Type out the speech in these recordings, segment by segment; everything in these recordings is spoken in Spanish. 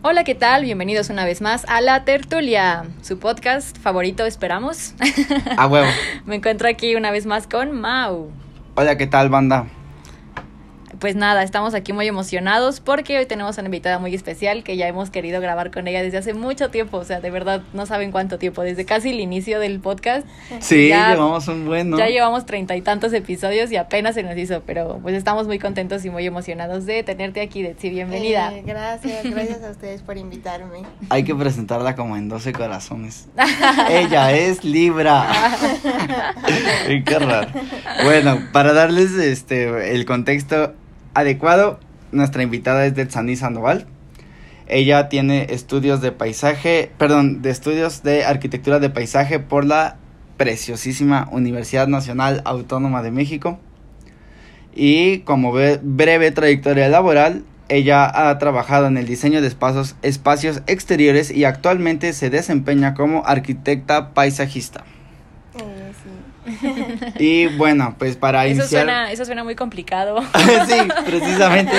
Hola, ¿qué tal? Bienvenidos una vez más a La Tertulia, su podcast favorito, esperamos. A huevo. Me encuentro aquí una vez más con Mau. Hola, ¿qué tal, banda? Pues nada, estamos aquí muy emocionados porque hoy tenemos una invitada muy especial que ya hemos querido grabar con ella desde hace mucho tiempo, o sea, de verdad no saben cuánto tiempo, desde casi el inicio del podcast. Sí, Ya- llevamos un buen, ¿no? Ya llevamos treinta y tantos episodios y apenas se nos hizo, pero pues estamos muy contentos y muy emocionados de tenerte aquí, Detsy, bienvenida. Eh, gracias, gracias a ustedes por invitarme. Hay que presentarla como en 12 corazones. Ella es Libra. Qué raro. Bueno, para darles este el contexto adecuado, nuestra invitada es Detsani Sandoval. Ella tiene estudios de paisaje, perdón, de estudios de arquitectura de paisaje por la preciosísima Universidad Nacional Autónoma de México. Y como ve- breve trayectoria laboral, ella ha trabajado en el diseño de espacios, espacios exteriores y actualmente se desempeña como arquitecta paisajista. Y bueno, pues para Eso iniciar... suena, eso suena muy complicado. sí, precisamente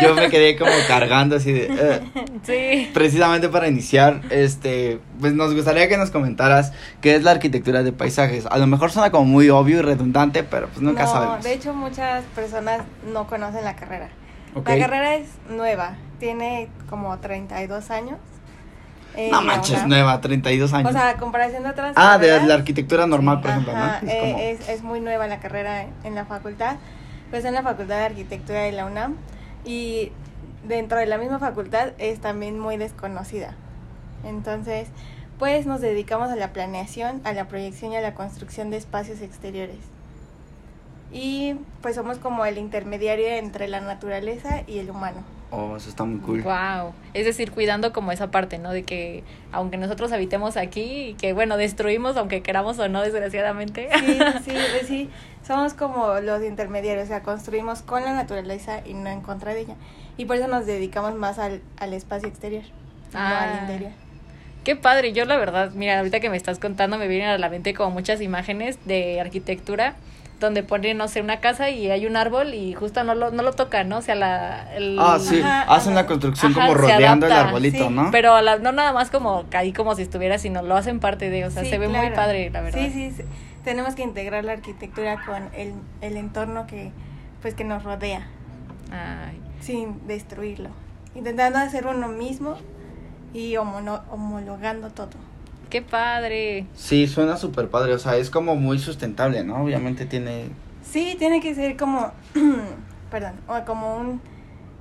yo me quedé como cargando así de... "Eh". sí. Precisamente para iniciar, este, pues nos gustaría que nos comentaras qué es la arquitectura de paisajes. A lo mejor suena como muy obvio y redundante, pero pues nunca no, sabemos. de hecho muchas personas no conocen la carrera. La carrera es nueva, tiene como 32 años. Eh, No manches, nueva, 32 años. O sea, a comparación de otras ah, de la arquitectura normal, por ejemplo, ajá, ¿no? eh, como- es, es muy nueva la carrera en la facultad. Pues en la Facultad de Arquitectura de la UNAM. Y dentro de la misma facultad es también muy desconocida. Entonces, pues nos dedicamos a la planeación, a la proyección y a la construcción de espacios exteriores. Y pues somos como el intermediario entre la naturaleza y el humano. Oh, eso está muy cool. Wow. Es decir, cuidando como esa parte, ¿no? De que aunque nosotros habitemos aquí y que, bueno, destruimos aunque queramos o no, desgraciadamente. Sí, sí, pues sí, somos como los intermediarios, o sea, construimos con la naturaleza y no en contra de ella. Y por eso nos dedicamos más al, al espacio exterior, no Ah. al interior. Qué padre. Yo la verdad, mira, ahorita que me estás contando me vienen a la mente como muchas imágenes de arquitectura donde ponen, no sé, una casa y hay un árbol y justo no lo, no lo tocan, ¿no? O sea, la... el- Ah, sí, Ajá, hacen la construcción Ajá, como rodeando el arbolito, sí, ¿no? Pero la- no nada más como ahí como si estuviera, sino lo hacen parte de, o sea, Sí, se ve muy padre, la verdad. Sí, sí, sí. tenemos que integrar la arquitectura con el, el entorno que, pues, que nos rodea, Ay. sin destruirlo. Intentando hacer uno mismo y homologando todo. Qué padre. Sí, suena súper padre, o sea, es como muy sustentable, ¿no? Obviamente tiene... Sí, tiene que ser como, perdón, o como un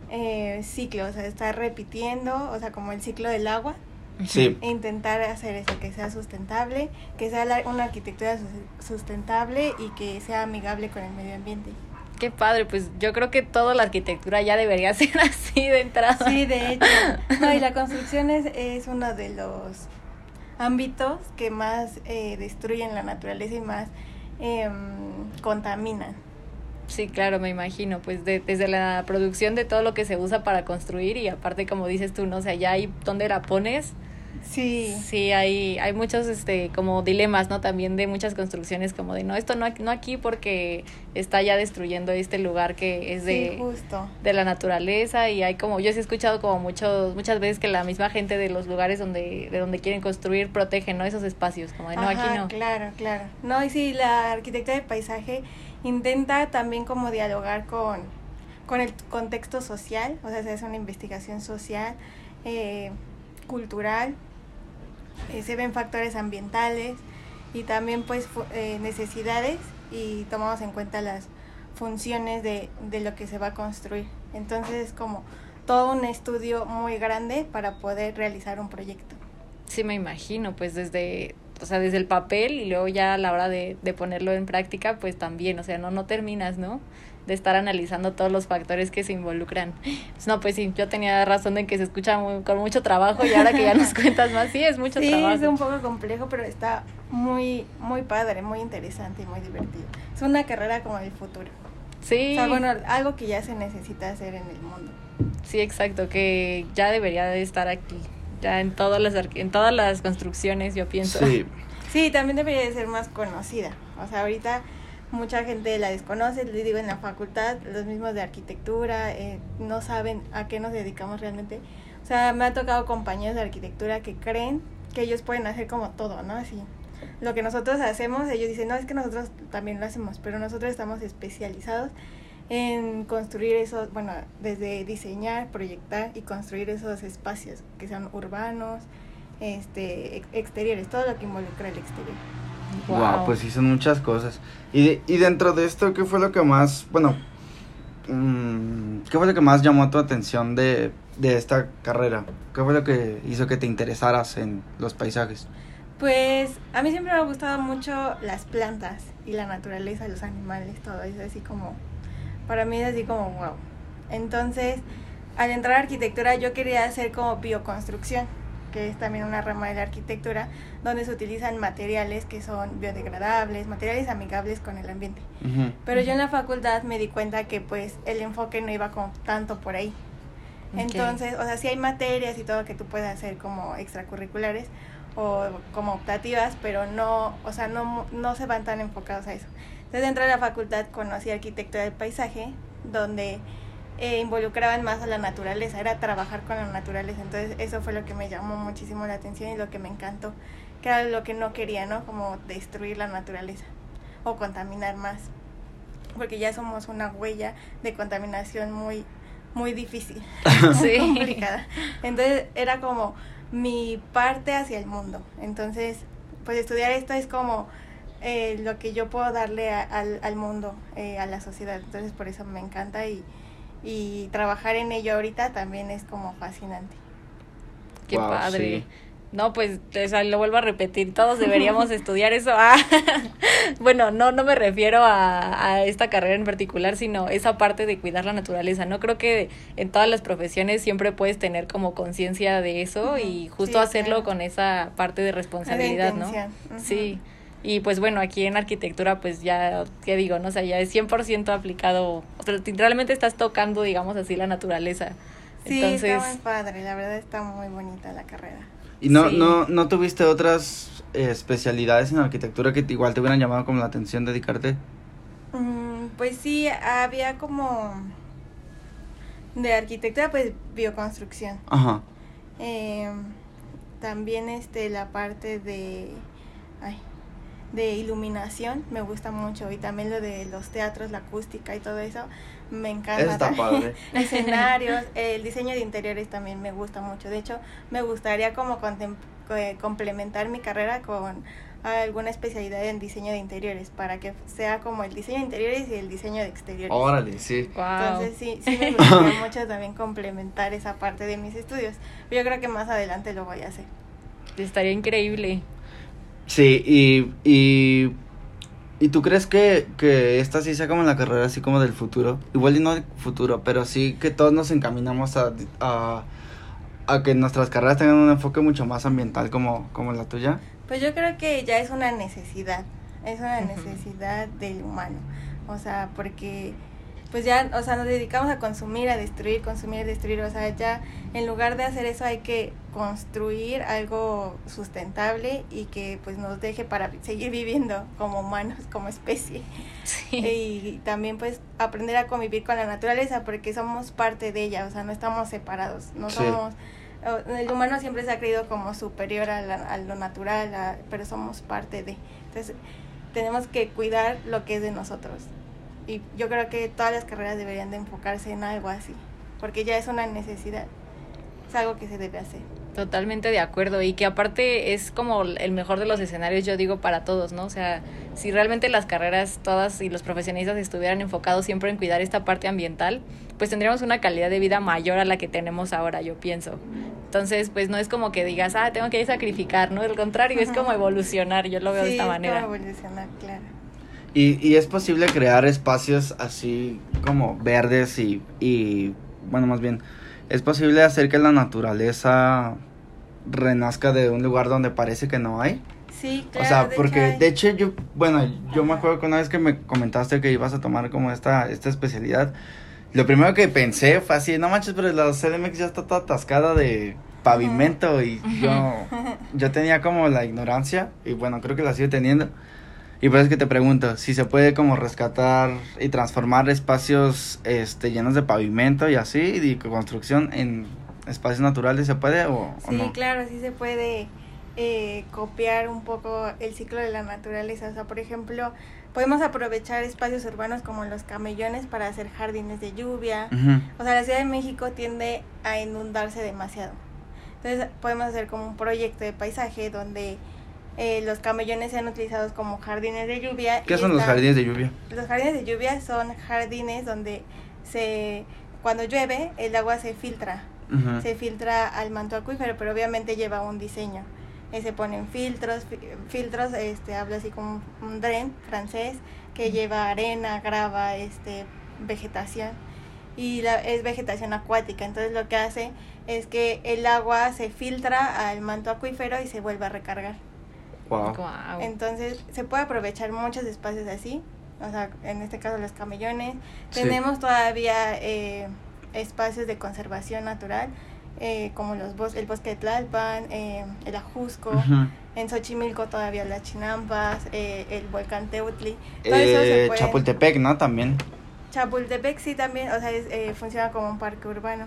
eh, ciclo, o sea, estar repitiendo, o sea, como el ciclo del agua, Sí, e intentar hacer eso, que sea sustentable, que sea la- una arquitectura sus- sustentable y que sea amigable con el medio ambiente. Qué padre, pues yo creo que toda la arquitectura ya debería ser así de entrada. Sí, de hecho. No, y la construcción es, es uno de los ámbitos que más eh, destruyen la naturaleza y más em, contaminan. Sí, claro, me imagino, pues de- desde la producción de todo lo que se usa para construir y aparte como dices tú, no o sea, ya ahí donde la pones, Sí. sí hay hay muchos este como dilemas, ¿no? También de muchas construcciones como de no, esto no aquí- no aquí porque está ya destruyendo este lugar que es de Sí, justo. de la naturaleza y hay como yo sí he escuchado como muchos muchas veces que la misma gente de los lugares donde de donde quieren construir protegen no esos espacios como de no Ajá, aquí no Claro, claro. No, y sí, la arquitectura de paisaje intenta también como dialogar con, con el contexto social, o sea, se hace una investigación social, eh, cultural, eh, se ven factores ambientales y también pues eh, necesidades y tomamos en cuenta las funciones de, de lo que se va a construir. Entonces es como todo un estudio muy grande para poder realizar un proyecto. sí me imagino pues desde o sea desde el papel y luego ya a la hora de, de ponerlo en práctica pues también o sea no no terminas no de estar analizando todos los factores que se involucran Pues, no pues sí yo tenía razón en que se escucha muy- con mucho trabajo y ahora que ya nos cuentas más sí es mucho sí, trabajo es un poco complejo, pero está muy, muy padre, muy interesante y muy divertido. Es una carrera como el futuro. sí O sea, bueno, algo que ya se necesita hacer en el mundo. Sí, exacto, que ya debería de estar aquí, ya en todas las en todas las construcciones, yo pienso. sí. Sí, también debería de ser más conocida. O sea, ahorita mucha gente la desconoce, les digo, en la facultad, los mismos de arquitectura, eh, no saben a qué nos dedicamos realmente, O sea, me ha tocado compañeros de arquitectura que creen que ellos pueden hacer como todo, ¿no? Así. Lo que nosotros hacemos, ellos dicen, no, es que nosotros también lo hacemos, pero nosotros estamos especializados en construir esos, bueno, desde diseñar, proyectar y construir esos espacios que sean urbanos, este, exteriores, todo lo que involucra el exterior. Wow, pues sí, son muchas cosas. Y, y dentro de esto, ¿qué fue lo que más, bueno, mm, qué fue lo que más llamó tu atención de, de esta carrera? ¿Qué fue lo que hizo que te interesaras en los paisajes? Pues a mí siempre me ha gustado mucho las plantas y la naturaleza, los animales, todo eso, así como, para mí es así como wow. Entonces, al entrar a arquitectura yo quería hacer como bioconstrucción que es también una rama de la arquitectura, donde se utilizan materiales que son biodegradables, materiales amigables con el ambiente. Pero yo en la facultad me di cuenta que pues el enfoque no iba como tanto por ahí. Entonces, o sea, sí hay materias y todo que tú puedes hacer como extracurriculares o como optativas, pero no, o sea, no, no se van tan enfocados a eso. Entonces, dentro de la facultad conocí arquitectura del paisaje, donde eh, involucraban más a la naturaleza, era trabajar con la naturaleza. Entonces eso fue lo que me llamó muchísimo la atención y lo que me encantó, que era lo que no quería, ¿no? Como destruir la naturaleza o contaminar más, porque ya somos una huella de contaminación muy, muy difícil, muy complicada. Entonces era como mi parte hacia el mundo. Entonces, pues estudiar esto es como eh, lo que yo puedo darle al, al mundo, eh, a la sociedad. Entonces por eso me encanta y y trabajar en ello ahorita también es como fascinante. Qué padre. No, pues lo vuelvo a repetir, todos deberíamos estudiar eso. Ah, bueno, no, no me refiero a, a, esta carrera en particular, sino esa parte de cuidar la naturaleza. No creo que en todas las profesiones siempre puedes tener como conciencia de eso y justo hacerlo con esa parte de responsabilidad, ¿no? Sí. Y pues bueno, aquí en arquitectura pues ya, ¿qué digo? No o sea, ya es 100% aplicado, o sea, realmente estás tocando, digamos así, la naturaleza. Sí, está muy padre, la verdad está muy bonita la carrera. ¿Y no, no, no tuviste otras eh, especialidades en arquitectura que igual te hubieran llamado como la atención dedicarte? Mm, pues sí, había como de arquitectura, pues bioconstrucción. Ajá. Eh, también este la parte de ay, de iluminación me gusta mucho y también lo de los teatros, la acústica y todo eso me encanta. Está padre. Escenarios, el diseño de interiores también me gusta mucho. De hecho, me gustaría como eh, complementar mi carrera con alguna especialidad en diseño de interiores para que sea como el diseño de interiores y el diseño de exteriores. Órale, sí. Entonces sí, sí me gustaría mucho también complementar esa parte de mis estudios. Yo creo que más adelante lo voy a hacer. Estaría increíble. Sí, y, y, y tú crees que, que esta sí sea como la carrera así como del futuro, igual y no del futuro, pero sí que todos nos encaminamos a, a, a que nuestras carreras tengan un enfoque mucho más ambiental como, como la tuya. Pues yo creo que ya es una necesidad, es una necesidad del humano, o sea, porque pues ya, o sea, nos dedicamos a consumir, a destruir, consumir, destruir, o sea, ya en lugar de hacer eso hay que construir algo sustentable y que pues nos deje para seguir viviendo como humanos, como especie. Y también pues aprender a convivir con la naturaleza porque somos parte de ella, o sea, no estamos separados, no somos el humano siempre se ha creído como superior a, a lo natural, pero somos parte de. Entonces, tenemos que cuidar lo que es de nosotros. Y yo creo que todas las carreras deberían de enfocarse en algo así, porque ya es una necesidad, es algo que se debe hacer. Totalmente de acuerdo y que aparte es como el mejor de los escenarios, yo digo, para todos, ¿no? O sea, si realmente las carreras todas y los profesionistas estuvieran enfocados siempre en cuidar esta parte ambiental, pues tendríamos una calidad de vida mayor a la que tenemos ahora, yo pienso. Entonces, pues no es como que digas, ah, tengo que sacrificar, ¿no? Al contrario, es como evolucionar, yo lo veo de esta manera. Es como evolucionar, claro. Y, y es posible crear espacios así como verdes y, y, bueno, más bien, es posible hacer que la naturaleza renazca de un lugar donde parece que no hay. Sí, claro. O sea, porque de hecho yo, bueno, yo me acuerdo que una vez que me comentaste que ibas a tomar como esta, esta especialidad, lo primero que pensé fue así, no manches, pero la CDMX ya está toda atascada de pavimento y yo, yo tenía como la ignorancia y bueno, creo que la sigo teniendo y por eso es que te pregunto, si se puede como rescatar y transformar espacios este llenos de pavimento y así, y construcción en, espacios naturales se puede o, o Sí, no? claro, sí se puede eh, copiar un poco el ciclo de la naturaleza. O sea, por ejemplo, podemos aprovechar espacios urbanos como los camellones para hacer jardines de lluvia. O sea, la Ciudad de México tiende a inundarse demasiado. Entonces, podemos hacer como un proyecto de paisaje donde eh, los camellones sean utilizados como jardines de lluvia. ¿Qué son los jardines de lluvia? Los jardines de lluvia son jardines donde se cuando llueve el agua se filtra se filtra al manto acuífero, pero obviamente lleva un diseño. Eh, se ponen filtros, fi- filtros, este, habla así como un dren francés que lleva arena, grava, este, vegetación y la, es vegetación acuática. Entonces lo que hace es que el agua se filtra al manto acuífero y se vuelve a recargar. Wow. Entonces se puede aprovechar muchos espacios así, o sea, en este caso los camellones. Sí. Tenemos todavía eh, espacios de conservación natural, eh, como los bos el bosque de Tlalpan, eh, el Ajusco, Ujú. en Xochimilco todavía las Chinampas, eh, el volcán Teutli. Todo eso se puede- Chapultepec, ¿no? También. Chapultepec sí también, o sea, es, eh, funciona como un parque urbano.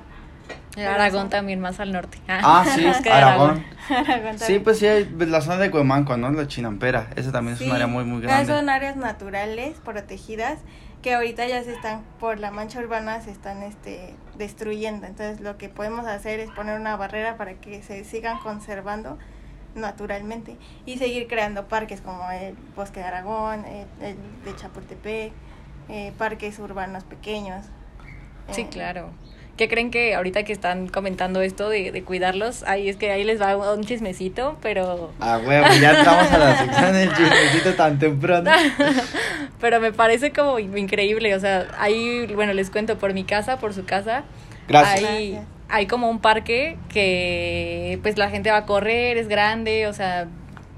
El Aragón también más al norte. Ah, sí, Es que Aragón. Aragón Sí, pues sí, hay la zona de Cuemanco, ¿no? La Chinampera. Esa también es Sí, un área muy, muy grande. Son áreas naturales protegidas que ahorita ya se están, por la mancha urbana, se están este, destruyendo. Entonces lo que podemos hacer es poner una barrera para que se sigan conservando naturalmente y seguir creando parques como el Bosque de Aragón, el, el de Chapultepec, eh, parques urbanos pequeños. Sí, eh, claro. ¿Qué creen que ahorita que están comentando esto de, de cuidarlos? Ahí es que ahí les va un chismecito, pero Ah, huevo, ya entramos a la sección del chismecito tan temprano. pero me parece como increíble, o sea, ahí bueno, les cuento por mi casa, por su casa. Gracias. Hay, Gracias. hay como un parque que pues la gente va a correr, es grande, o sea,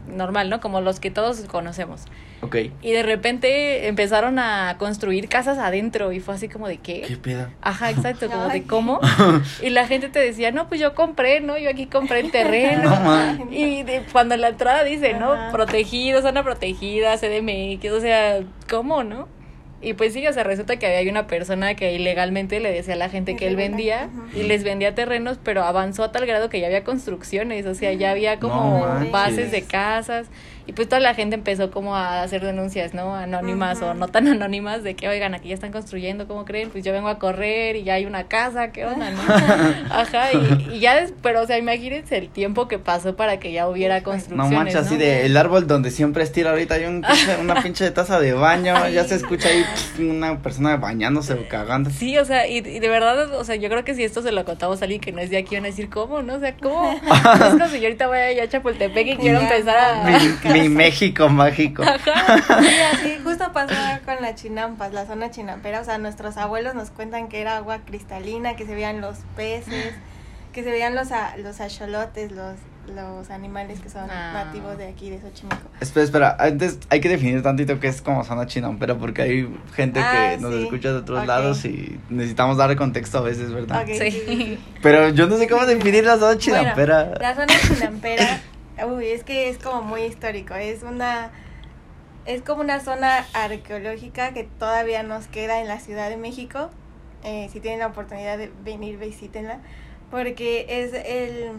normal, ¿no? Como los que todos conocemos. Ok. Y de repente empezaron a construir casas adentro y fue así como de ¿Qué qué. pedo? Ajá, exacto, como Ay. de cómo. Y la gente te decía, no, pues yo compré, ¿no? Yo aquí compré el terreno. No. Y de- cuando en la entrada dice, ¿no? Protegido, zona protegida, CDMX, o sea, ¿cómo, no? Y pues sí, o sea, resulta que había una persona que ilegalmente le decía a la gente que él vendía y les vendía terrenos, pero avanzó a tal grado que ya había construcciones, o sea, ya había No como bases de casas y pues toda la gente empezó como a hacer denuncias, ¿no? Anónimas o no tan anónimas de que, oigan, aquí ya están construyendo, ¿cómo creen? Pues yo vengo a correr y ya hay una casa, ¿qué onda, no? Ajá, y, y ya, des- pero o sea, imagínense el tiempo que pasó para que ya hubiera No construcciones, manches, así ¿no? de el árbol donde siempre estira ahorita hay un pinche- una pinche taza de baño, Ay. ya se escucha ahí una persona bañándose o cagando. Sí, o sea, y, y de verdad, o sea, yo creo que si esto se lo contamos a alguien que no es de aquí, van a decir, ¿cómo? ¿No? O sea, ¿cómo? es como si yo ahorita voy allá a Chapultepec y quiero empezar a... Mi, mi México mágico. Ajá. Sí, así justo pasó con las chinampas, la zona chinampera. O sea, nuestros abuelos nos cuentan que era agua cristalina, que se veían los peces, que se veían los, a- los axolotes, los, los animales que son Ah. nativos de aquí, de Xochimilco. Espera, espera, antes hay que definir tantito qué es como zona chinampera porque hay gente Ah, que nos sí. escucha de otros lados y necesitamos darle contexto a veces, ¿verdad? Ok, Sí. Pero yo no sé cómo definir la zona chinampera. Bueno, la zona chinampera, uy, es que es como muy histórico. Es una, es como una zona arqueológica que todavía nos queda en la Ciudad de México. Eh, si tienen la oportunidad de venir, visítenla, porque es el,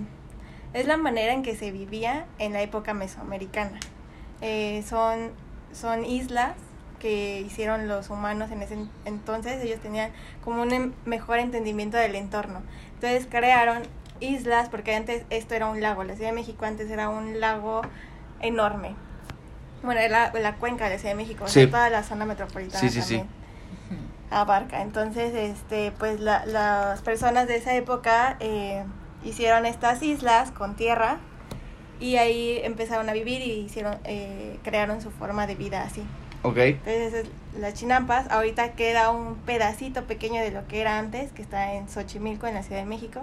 es la manera en que se vivía en la época mesoamericana. Eh, son, son islas que hicieron los humanos en ese en- entonces, ellos tenían como un em- mejor entendimiento del entorno. Entonces crearon islas, porque antes esto era un lago, la Ciudad de México antes era un lago enorme. Bueno, era la cuenca de la Ciudad de México, o sea, toda la zona metropolitana Sí, sí, sí. también abarca. Entonces, este, pues la- las personas de esa época eh, hicieron estas islas con tierra y ahí empezaron a vivir y hicieron, eh, crearon su forma de vida así. Ok. Entonces, es las chinampas, ahorita queda un pedacito pequeño de lo que era antes, que está en Xochimilco, en la Ciudad de México.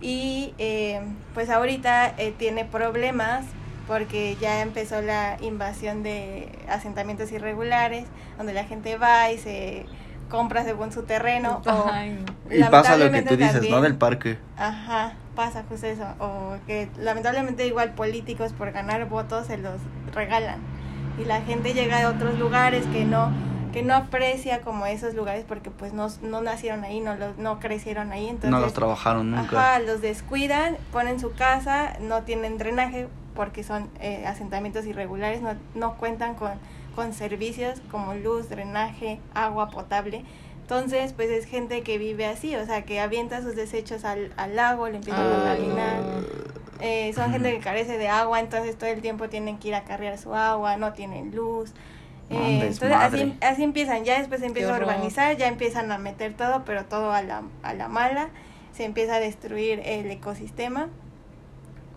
Y eh, pues ahorita eh, tiene problemas porque ya empezó la invasión de asentamientos irregulares, donde la gente va y se compra según su terreno. o no. Y pasa lo que tú dices, ¿no? también- Del parque. Ajá, pasa justo eso. O que lamentablemente igual políticos por ganar votos se los regalan. Y la gente llega de otros lugares que no, que no aprecia como esos lugares porque pues no, no nacieron ahí, no, los, no crecieron ahí. Entonces, no los trabajaron nunca. Ajá, los descuidan, ponen su casa, no tienen drenaje porque son eh, asentamientos irregulares, no, no cuentan con, con servicios como luz, drenaje, agua potable. Entonces, pues es gente que vive así, o sea, que avienta sus desechos al, al lago, le empieza a Ah. contaminar. Eh, son gente que carece de agua, entonces todo el tiempo tienen que ir a cargar su agua, no tienen luz. Eh, entonces así, así empiezan, ya después se empieza a urbanizar, ya empiezan a meter todo, pero todo a la, a la mala, se empieza a destruir el ecosistema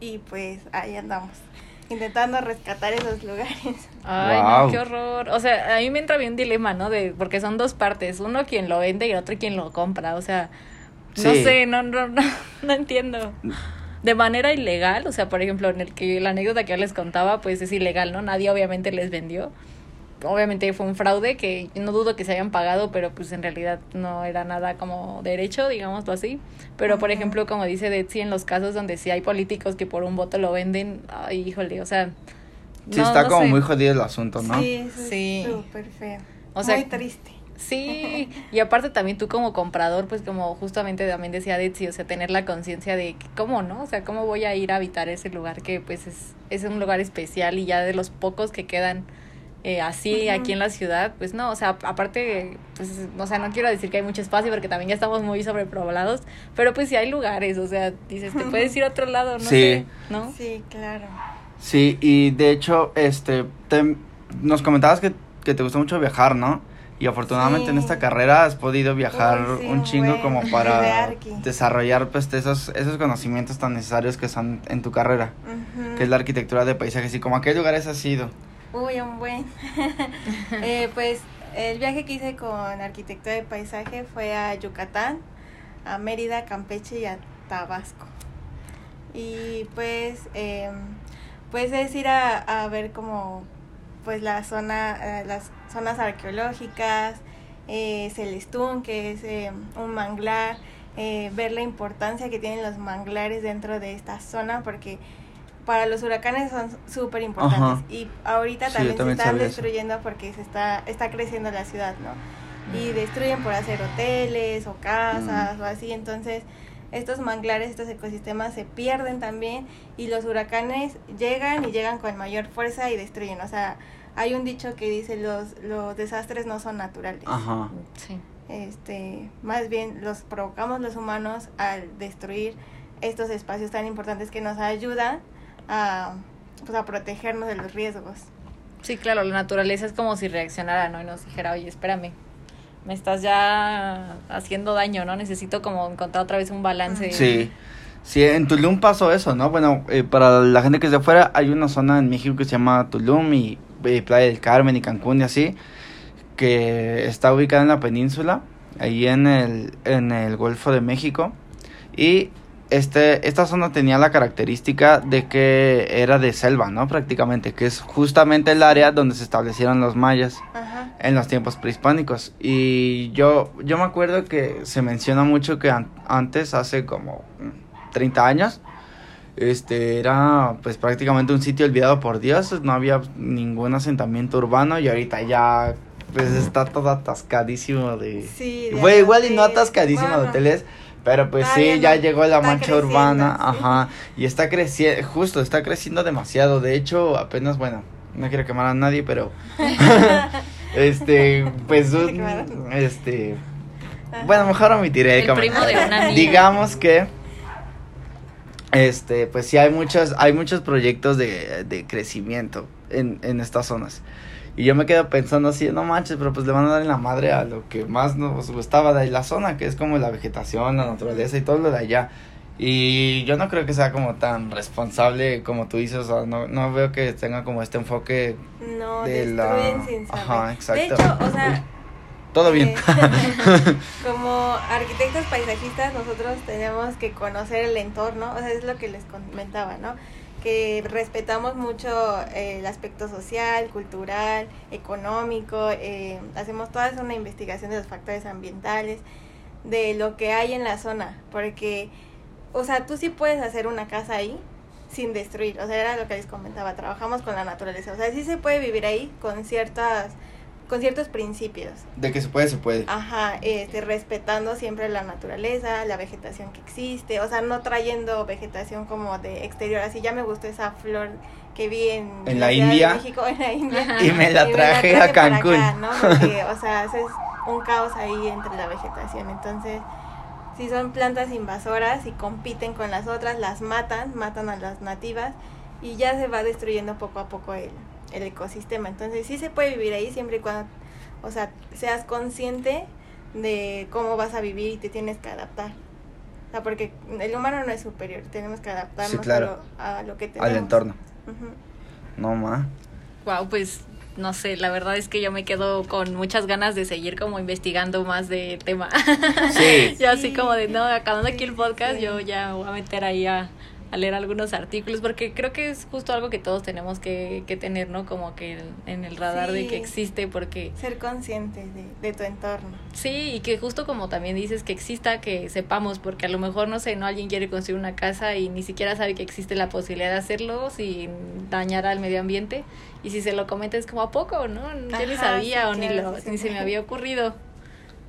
y pues ahí andamos, intentando rescatar esos lugares. Ay, no, qué horror. O sea, a mí me entra bien un dilema, ¿no? De, porque son dos partes, uno quien lo vende y otro quien lo compra. O sea, no sé, no, no, no, no entiendo. De manera ilegal, o sea, por ejemplo, en el que la anécdota que yo les contaba, pues es ilegal, ¿no? Nadie obviamente les vendió. Obviamente fue un fraude que no dudo que se hayan pagado, pero pues en realidad no era nada como derecho, digámoslo así. Pero por ejemplo, como dice Betsy, en los casos donde sí hay políticos que por un voto lo venden, ay, híjole, o sea... Sí, no- está no como sé. muy jodido el asunto, ¿no? Sí, Sí. súper feo. O sea, Muy triste. Sí, y aparte también tú como comprador, pues como justamente también decía Detsy, o sea, tener la conciencia de que, cómo, ¿no? O sea, cómo voy a ir a habitar ese lugar que pues es, es un lugar especial y ya de los pocos que quedan eh, así aquí en la ciudad, pues no, o sea, aparte, pues, o sea, no quiero decir que hay mucho espacio porque también ya estamos muy sobrepoblados, pero pues sí hay lugares, o sea, dices, te puedes ir a otro lado, no Sí. sé, ¿no? Sí, claro. Sí, y de hecho, este, te- nos comentabas que, que te gusta mucho viajar, ¿no? Y afortunadamente en esta carrera has podido viajar Uy, sí, un chingo como para desarrollar pues esos, esos conocimientos tan necesarios que son en tu carrera, que es la arquitectura de paisajes. ¿Y como a qué lugares has ido? Uy, un buen. Eh, pues el viaje que hice con arquitectura de paisaje fue a Yucatán, a Mérida, Campeche y a Tabasco. Y pues, eh, pues es ir a, a ver como pues la zona, eh, las zonas arqueológicas, eh, Celestún, que es eh, un manglar, eh, ver la importancia que tienen los manglares dentro de esta zona, porque para los huracanes son súper importantes. Ajá. Y ahorita Sí, también, se están eso. destruyendo porque se está, está creciendo la ciudad, ¿no? Y destruyen por hacer hoteles o casas o así, entonces estos manglares, estos ecosistemas se pierden también y los huracanes llegan y llegan con mayor fuerza y destruyen. O sea, hay un dicho que dice los, los desastres no son naturales. Ajá. Sí. Este, más bien los provocamos los humanos al destruir estos espacios tan importantes que nos ayudan a, pues, a protegernos de los riesgos. Sí, claro, la naturaleza es como si reaccionara, ¿no? Y nos dijera, oye, espérame, me estás ya haciendo daño, ¿no? Necesito como encontrar otra vez un balance. Sí. Sí, en Tulum pasó eso, ¿no? Bueno, eh, para la gente que es de afuera, hay una zona en México que se llama Tulum y, eh, Playa del Carmen y Cancún y así, que está ubicada en la península, ahí en el, en el Golfo de México. Y este, esta zona tenía la característica de que era de selva, ¿no? Prácticamente, que es justamente el área donde se establecieron los mayas Ajá. en los tiempos prehispánicos. Y yo, yo me acuerdo que se menciona mucho que an- antes, hace como mm, 30 años, este era pues prácticamente un sitio olvidado por Dios, no había ningún asentamiento urbano y ahorita ya pues está todo atascadísimo de... Sí, de Bueno, igual y no atascadísimo de hoteles, pero pues todavía sí, ya llegó la está mancha creciendo, urbana, sí. ajá, y está creciendo, justo, está creciendo demasiado, de hecho apenas, bueno, no quiero quemar a nadie, pero... este, pues, un- este... Ajá. Bueno, mejor omitiré El primo de una amiga. Digamos que este, pues sí hay muchos, hay muchos proyectos de, de crecimiento en, en estas zonas. Y yo me quedo pensando así, no manches, pero pues le van a dar en la madre a lo que más nos gustaba de la zona, que es como la vegetación, la naturaleza y todo lo de allá. Y yo no creo que sea como tan responsable como tú dices, o sea, no, no veo que tenga como este enfoque, No, de la- sin saber. Ajá, exacto. De hecho, o sea, todo bien. Eh, como arquitectos paisajistas nosotros tenemos que conocer el entorno, o sea, es lo que les comentaba, ¿no? Que respetamos mucho eh, el aspecto social, cultural, económico, eh, hacemos toda una investigación de los factores ambientales, de lo que hay en la zona, porque, o sea, tú sí puedes hacer una casa ahí sin destruir, o sea, era lo que les comentaba, trabajamos con la naturaleza, o sea, sí se puede vivir ahí con ciertas con ciertos principios. De que se puede, se puede. Ajá, este, respetando siempre la naturaleza, la vegetación que existe, o sea, no trayendo vegetación como de exterior, así ya me gustó esa flor que vi en, ¿En la India? México, en la India. Y me la traje a Cancún. acá, ¿no? Porque, o sea, haces un caos ahí entre la vegetación, entonces, si son plantas invasoras y compiten con las otras, las matan, matan a las nativas y ya se va destruyendo poco a poco el, el ecosistema. Entonces sí se puede vivir ahí siempre y cuando, o sea, seas consciente de cómo vas a vivir y te tienes que adaptar. O sea, porque el humano no es superior, tenemos que adaptarnos Sí, claro. a, lo, a lo que tenemos. Al entorno. No, ma. Wow, pues no sé, la verdad es que yo me quedo con muchas ganas de seguir como investigando más de tema. Sí. yo así Sí. como de, no, acabando aquí el podcast, Sí. yo ya voy a meter ahí a, a leer algunos artículos, porque creo que es justo algo que todos tenemos que, que tener, ¿no? Como que en, en el radar de Sí. que existe, porque Ser consciente de, de tu entorno. sí, y que justo como también dices, que exista, que sepamos, porque a lo mejor, no sé, no alguien quiere construir una casa y ni siquiera sabe que existe la posibilidad de hacerlo sin dañar al medio ambiente, y si se lo comenta es como a poco, ¿no? Yo ni Ajá, sabía sí, o ni, claro, lo, sí, sí. ni se me había ocurrido.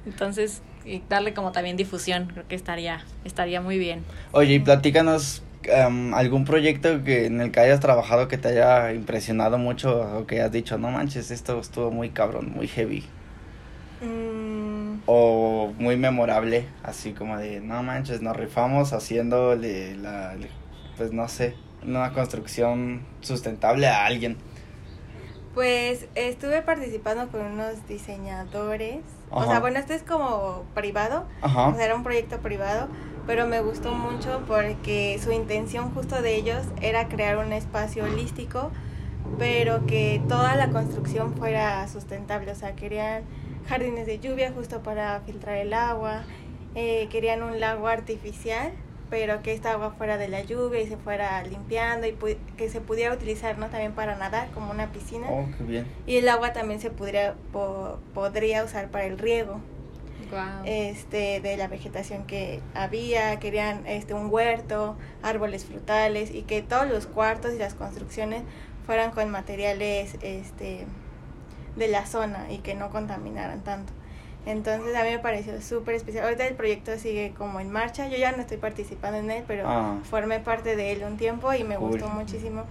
Entonces, y darle como también difusión, creo que estaría, estaría muy bien. Oye, y platícanos em, algún proyecto que en el que hayas trabajado que te haya impresionado mucho o que hayas dicho, no manches, esto estuvo muy cabrón, muy heavy. Mm, O muy memorable, así como de, no manches, nos rifamos haciéndole la, pues no sé, una construcción sustentable a alguien. Pues estuve participando con unos diseñadores. O sea, bueno, este es como privado. Ajá. O sea, era un proyecto privado, pero me gustó mucho porque su intención justo de ellos era crear un espacio holístico, pero que toda la construcción fuera sustentable. O sea, querían jardines de lluvia justo para filtrar el agua, eh, querían un lago artificial, pero que esta agua fuera de la lluvia y se fuera limpiando y que se pudiera utilizar ¿no? también para nadar como una piscina. Oh, qué bien. Y el agua también se podría, po- podría usar para el riego Wow. este de la vegetación que había, querían este un huerto, árboles frutales y que todos los cuartos y las construcciones fueran con materiales este de la zona y que no contaminaran tanto. Entonces a mí me pareció súper especial. Ahorita el proyecto sigue como en marcha. Yo ya no estoy participando en él, pero Ah. formé parte de él un tiempo y me Cool. gustó muchísimo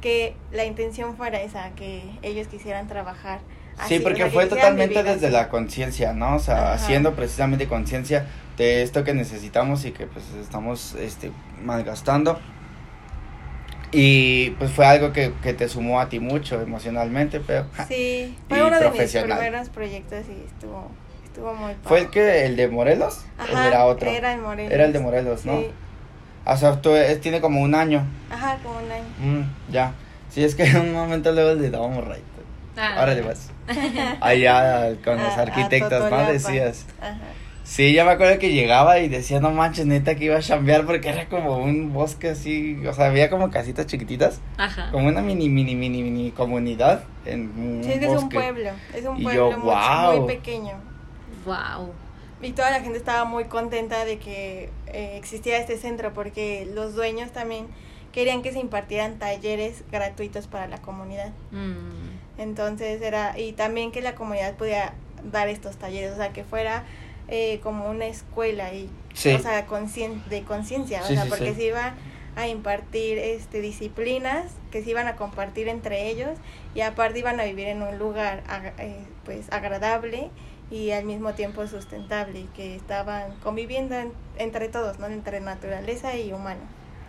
que la intención fuera esa, que ellos quisieran trabajar. Sí, así, porque fue totalmente desde la conciencia, ¿no? O sea, Ajá. haciendo precisamente conciencia de esto que necesitamos y que pues estamos este malgastando. Y pues fue algo que, que te sumó a ti mucho emocionalmente, pero Sí, Y fue uno de mis primeros proyectos y estuvo, estuvo muy ¿Fue el padre. que el de Morelos o Ajá, era otro? Era el Morelos. Era el de Morelos, ¿no? Sí. O sea, tú, es- tiene como un año. Ajá, como un año. Mm, ya. Sí, es que en un momento luego le dábamos right. Ah. Ahora le vas. Allá con los A- a arquitectos, ¿no? Decías. Ajá. Sí, ya me acuerdo que llegaba y decía, no manches, neta, que iba a chambear porque era como un bosque así, o sea, había como casitas chiquititas, Ajá. como una mini, mini, mini, mini comunidad en un Sí, es que es un pueblo, es un Y pueblo yo, muy, "Guau". muy pequeño. Wow. Y toda la gente estaba muy contenta de que eh, existía este centro porque los dueños también querían que se impartieran talleres gratuitos para la comunidad. Mm. Entonces era, y también que la comunidad pudiera dar estos talleres, o sea, que fuera eh, como una escuela y, Sí. o sea, conscien- de conciencia, o sea, sí, porque se iba a impartir este disciplinas que se iban a compartir entre ellos y aparte iban a vivir en un lugar eh, pues agradable y al mismo tiempo sustentable que estaban conviviendo en- entre todos, ¿no? Entre naturaleza y humano.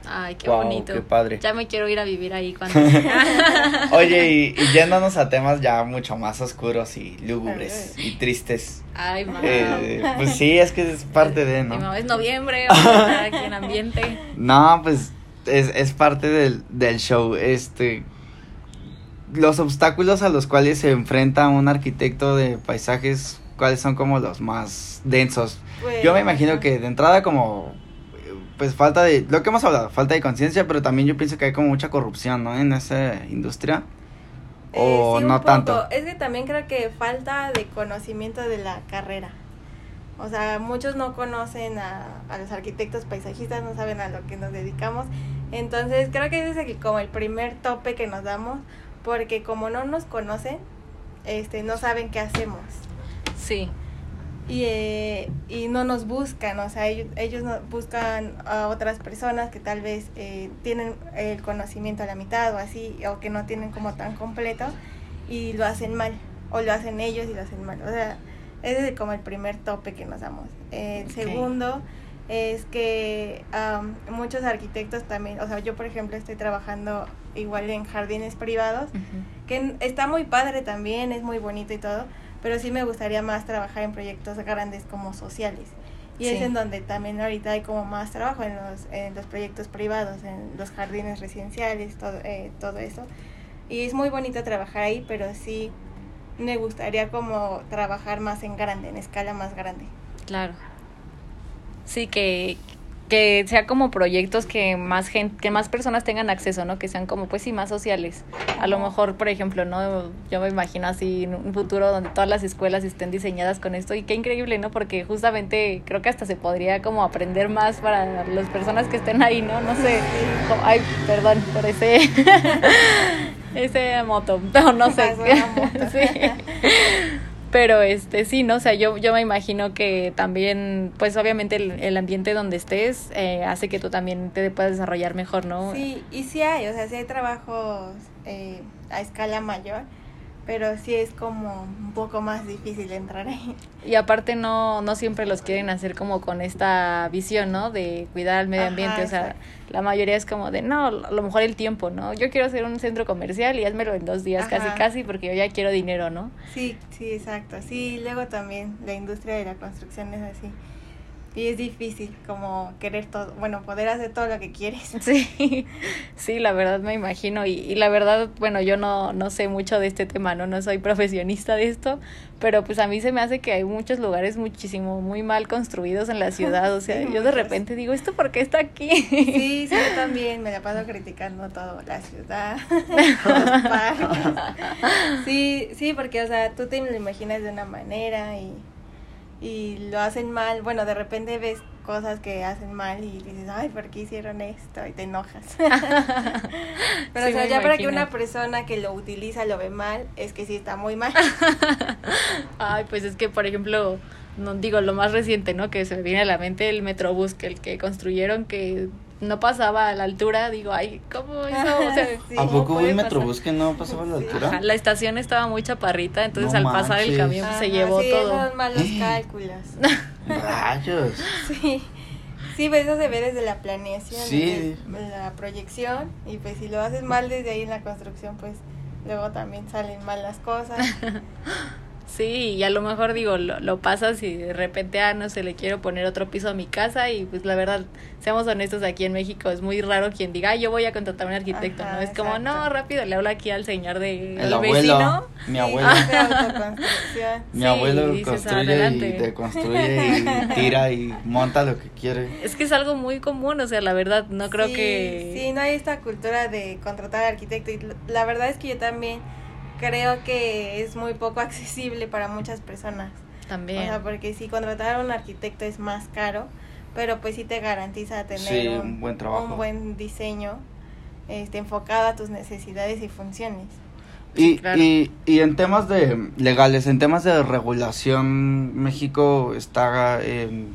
Ay, qué bonito. qué padre. Ya me quiero ir a vivir ahí cuando. Oye, y, y yéndonos a temas ya mucho más oscuros y lúgubres y tristes. Ay, mamá. Eh, pues sí, es que es parte de, ¿no? mamá es noviembre, vamos a estar aquí en ambiente. No, pues es, es parte del, del show. Este. Los obstáculos a los cuales se enfrenta un arquitecto de paisajes, ¿cuáles son como los más densos? Pues, Yo me imagino ajá. que de entrada como pues falta de lo que hemos hablado, falta de conciencia, pero también yo pienso que hay como mucha corrupción, ¿no? En esa industria. Eh, O sí, no poco. tanto. Es que también creo que falta de conocimiento de la carrera. O sea, muchos no conocen a, a los arquitectos paisajistas, no saben a lo que nos dedicamos. Entonces, creo que ese es el- como el primer tope que nos damos, porque como no nos conocen, este, no saben qué hacemos. Sí. Y, eh, y no nos buscan, o sea, ellos, ellos no, buscan a otras personas que tal vez eh, tienen el conocimiento a la mitad o así, o que no tienen como tan completo y lo hacen mal, o lo hacen ellos y lo hacen mal. O sea, ese es como el primer tope que nos damos. El segundo es que am, muchos arquitectos también, o sea, yo por ejemplo estoy trabajando igual en jardines privados, que está muy padre también, es muy bonito y todo, pero sí me gustaría más trabajar en proyectos grandes como sociales. Y es en donde también ahorita hay como más trabajo en los, en los proyectos privados, en los jardines residenciales, todo, eh, todo eso. Y es muy bonito trabajar ahí, pero sí me gustaría como trabajar más en grande, en escala más grande. Claro. Sí, que, que sea como proyectos que más gente, que más personas tengan acceso, ¿no? Que sean como, pues sí, más sociales. A lo mejor, por ejemplo, ¿no? Yo me imagino así un futuro donde todas las escuelas estén diseñadas con esto y qué increíble, ¿no? Porque justamente creo que hasta se podría como aprender más para las personas que estén ahí, ¿no? No sé. como- ay, perdón por ese... ese moto, no, no sé. Moto. Sí. Pero este sí, ¿no? O sea, yo, yo me imagino que también, pues obviamente el, el ambiente donde estés eh, hace que tú también te puedas desarrollar mejor, ¿no? Sí, y sí hay, o sea, sí hay trabajos eh, a escala mayor, pero sí es como un poco más difícil entrar ahí. Y aparte no, no siempre los quieren hacer como con esta visión, ¿no? De cuidar al medio Ajá, ambiente. O sea, exacto. la mayoría es como de, no, a lo mejor el tiempo, ¿no? Yo quiero hacer un centro comercial y házmelo en dos días, casi, casi, porque yo ya quiero dinero, ¿no? Sí, sí, exacto. Sí, luego también la industria de la construcción es así. Y es difícil como querer todo, bueno, poder hacer todo lo que quieres. Sí, sí, la verdad me imagino. Y, y la verdad, bueno, yo no, no sé mucho de este tema, ¿no? No soy profesionista de esto, pero pues a mí se me hace que hay muchos lugares muchísimo, muy mal construidos en la ciudad. O sea, Sí, yo de repente digo, ¿esto por qué está aquí? Sí, sí, yo también me la paso criticando todo, la ciudad, los parques. Sí, sí, porque, o sea, tú te lo imaginas de una manera y, y lo hacen mal. Bueno, de repente ves cosas que hacen mal y dices, ay, ¿por qué hicieron esto? Y te enojas. Pero, Sí, o sea, ya para que una persona que lo utiliza lo ve mal, es que sí está muy mal. Ay, pues es que, por ejemplo, no digo lo más reciente, ¿no? Que se me viene a la mente el Metrobús, que el que construyeron que no pasaba a la altura, digo, ay, ¿cómo eso? O sea, Sí. ¿A ¿cómo poco hubo un metrobús que no pasaba a la altura? Ajá, la estación estaba muy chaparrita, entonces No al pasar el camión se llevó sí, todo. son malos cálculos. Rayos. Sí, sí, pues eso se ve desde la planeación, Sí. desde la proyección, y pues si lo haces mal desde ahí en la construcción, pues luego también salen mal las cosas. Sí, y a lo mejor digo, lo, lo pasas y de repente, ah, no sé, le quiero poner otro piso a mi casa y pues la verdad, seamos honestos, aquí en México es muy raro quien diga, yo voy a contratar a un arquitecto, Ajá, ¿no? Es como, no, rápido, le hablo aquí al señor de El al abuelo. vecino. Mi abuelo. Mi Sí, abuelo dices, construye adelante. y deconstruye y tira y monta lo que quiere. Es que es algo muy común, o sea, la verdad, no creo Sí, que... Sí, no hay esta cultura de contratar arquitecto, y la verdad es que yo también creo que es muy poco accesible para muchas personas. También. O sea, porque si contratar a un arquitecto es más caro, pero pues sí te garantiza tener Sí, un, un buen trabajo. un buen diseño este, enfocado a tus necesidades y funciones. Y, claro. y, y en temas de legales, en temas de regulación, ¿México está eh,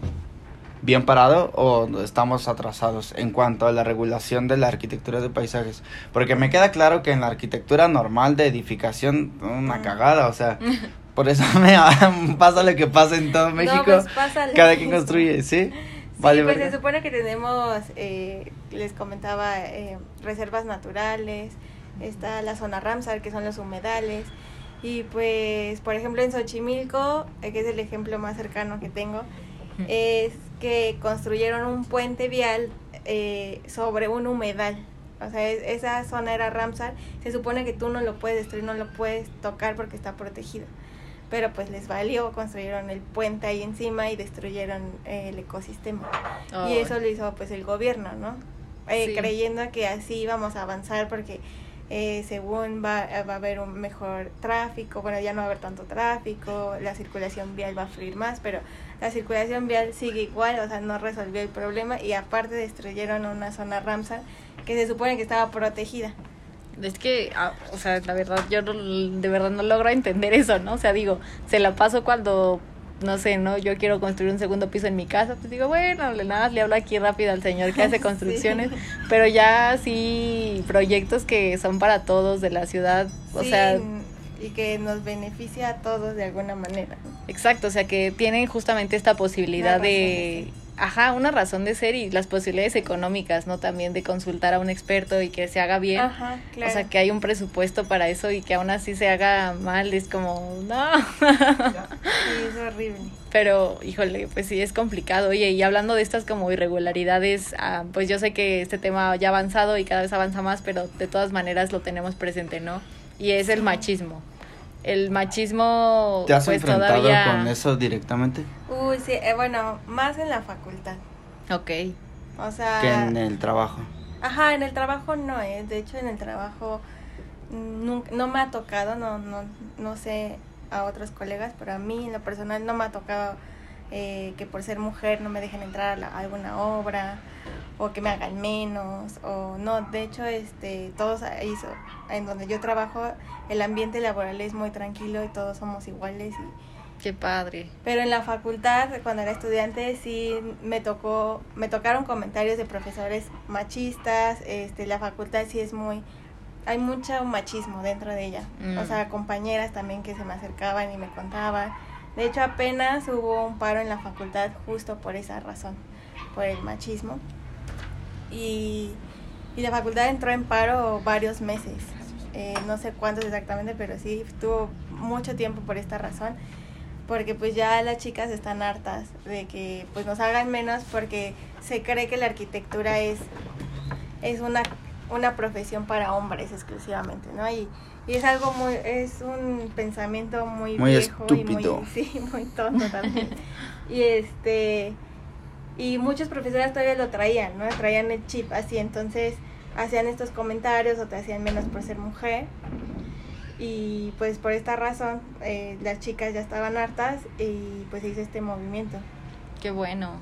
bien parado o estamos atrasados en cuanto a la regulación de la arquitectura de paisajes? Porque me queda claro que en la arquitectura normal de edificación, una Mm. cagada, o sea, por eso me pasa lo que pasa en todo México. No, pues cada quien construye, ¿sí? Sí, Vale, pues verga. se supone que tenemos, eh, les comentaba, eh, reservas naturales, está la zona Ramsar, que son los humedales, y pues, por ejemplo, en Xochimilco, eh, que es el ejemplo más cercano que tengo, es que construyeron un puente vial eh, sobre un humedal. O sea, es- esa zona era Ramsar. Se supone que tú no lo puedes destruir, no lo puedes tocar porque está protegido. Pero pues les valió, construyeron el puente ahí encima y destruyeron eh, el ecosistema. Y eso lo hizo pues el gobierno, ¿no? Eh, Sí. Creyendo que así íbamos a avanzar porque eh, según va, va a haber un mejor tráfico, bueno, ya no va a haber tanto tráfico, la circulación vial va a fluir más, pero la circulación vial sigue igual, o sea, no resolvió el problema y aparte destruyeron una zona Ramsar que se supone que estaba protegida. Es que, ah, o sea, la verdad, yo de verdad no logro entender eso, ¿no? O sea, digo, se la paso cuando, no sé, ¿no? Yo quiero construir un segundo piso en mi casa, pues digo, bueno, le- nada, le hablo aquí rápido al señor que hace construcciones, pero ya sí, proyectos que son para todos de la ciudad, o sea, y que nos beneficia a todos de alguna manera. Exacto, o sea que tienen justamente esta posibilidad razón de, ajá, una razón de ser y las posibilidades económicas, ¿no? También de consultar a un experto y que se haga bien. Ajá, claro. O sea, que hay un presupuesto para eso y que aún así se haga mal, es como, no. Sí, es horrible. Pero, híjole, pues sí, es complicado. Oye, y hablando de estas como irregularidades, ah, pues yo sé que este tema ya ha avanzado y cada vez avanza más, pero de todas maneras lo tenemos presente, ¿no? Y es el machismo. El machismo, ¿Te has pues enfrentado todavía... con eso directamente? Uy, sí, eh, bueno, más en la facultad. Ok. O sea, Que en el trabajo. ajá, en el trabajo no, eh. De hecho, en el trabajo mm, nunca, no me ha tocado, no, no, no sé a otros colegas, pero a mí en lo personal no me ha tocado eh, que por ser mujer no me dejen entrar a, la- a alguna obra o que me hagan menos o no de hecho este todos ahí so- en donde yo trabajo el ambiente laboral es muy tranquilo y todos somos iguales y Qué padre. pero en la facultad, cuando era estudiante, sí me tocó, me tocaron comentarios de profesores machistas, este, la facultad sí es muy, hay mucho machismo dentro de ella. Mm. O sea, compañeras también que se me acercaban y me contaban. De hecho, apenas hubo un paro en la facultad justo por esa razón, por el machismo. Y, y la facultad entró en paro varios meses, eh, no sé cuántos exactamente, pero sí estuvo mucho tiempo por esta razón porque pues ya las chicas están hartas de que pues nos hagan menos porque se cree que la arquitectura es es una una profesión para hombres exclusivamente, ¿no? Y, y es algo muy es un pensamiento muy, Muy viejo estúpido. y muy sí, muy tonto también. y este y muchas profesoras todavía lo traían, ¿no? Traían el chip así, entonces hacían estos comentarios o te hacían menos por ser mujer y pues por esta razón eh, las chicas ya estaban hartas y pues se hizo este movimiento. Qué bueno.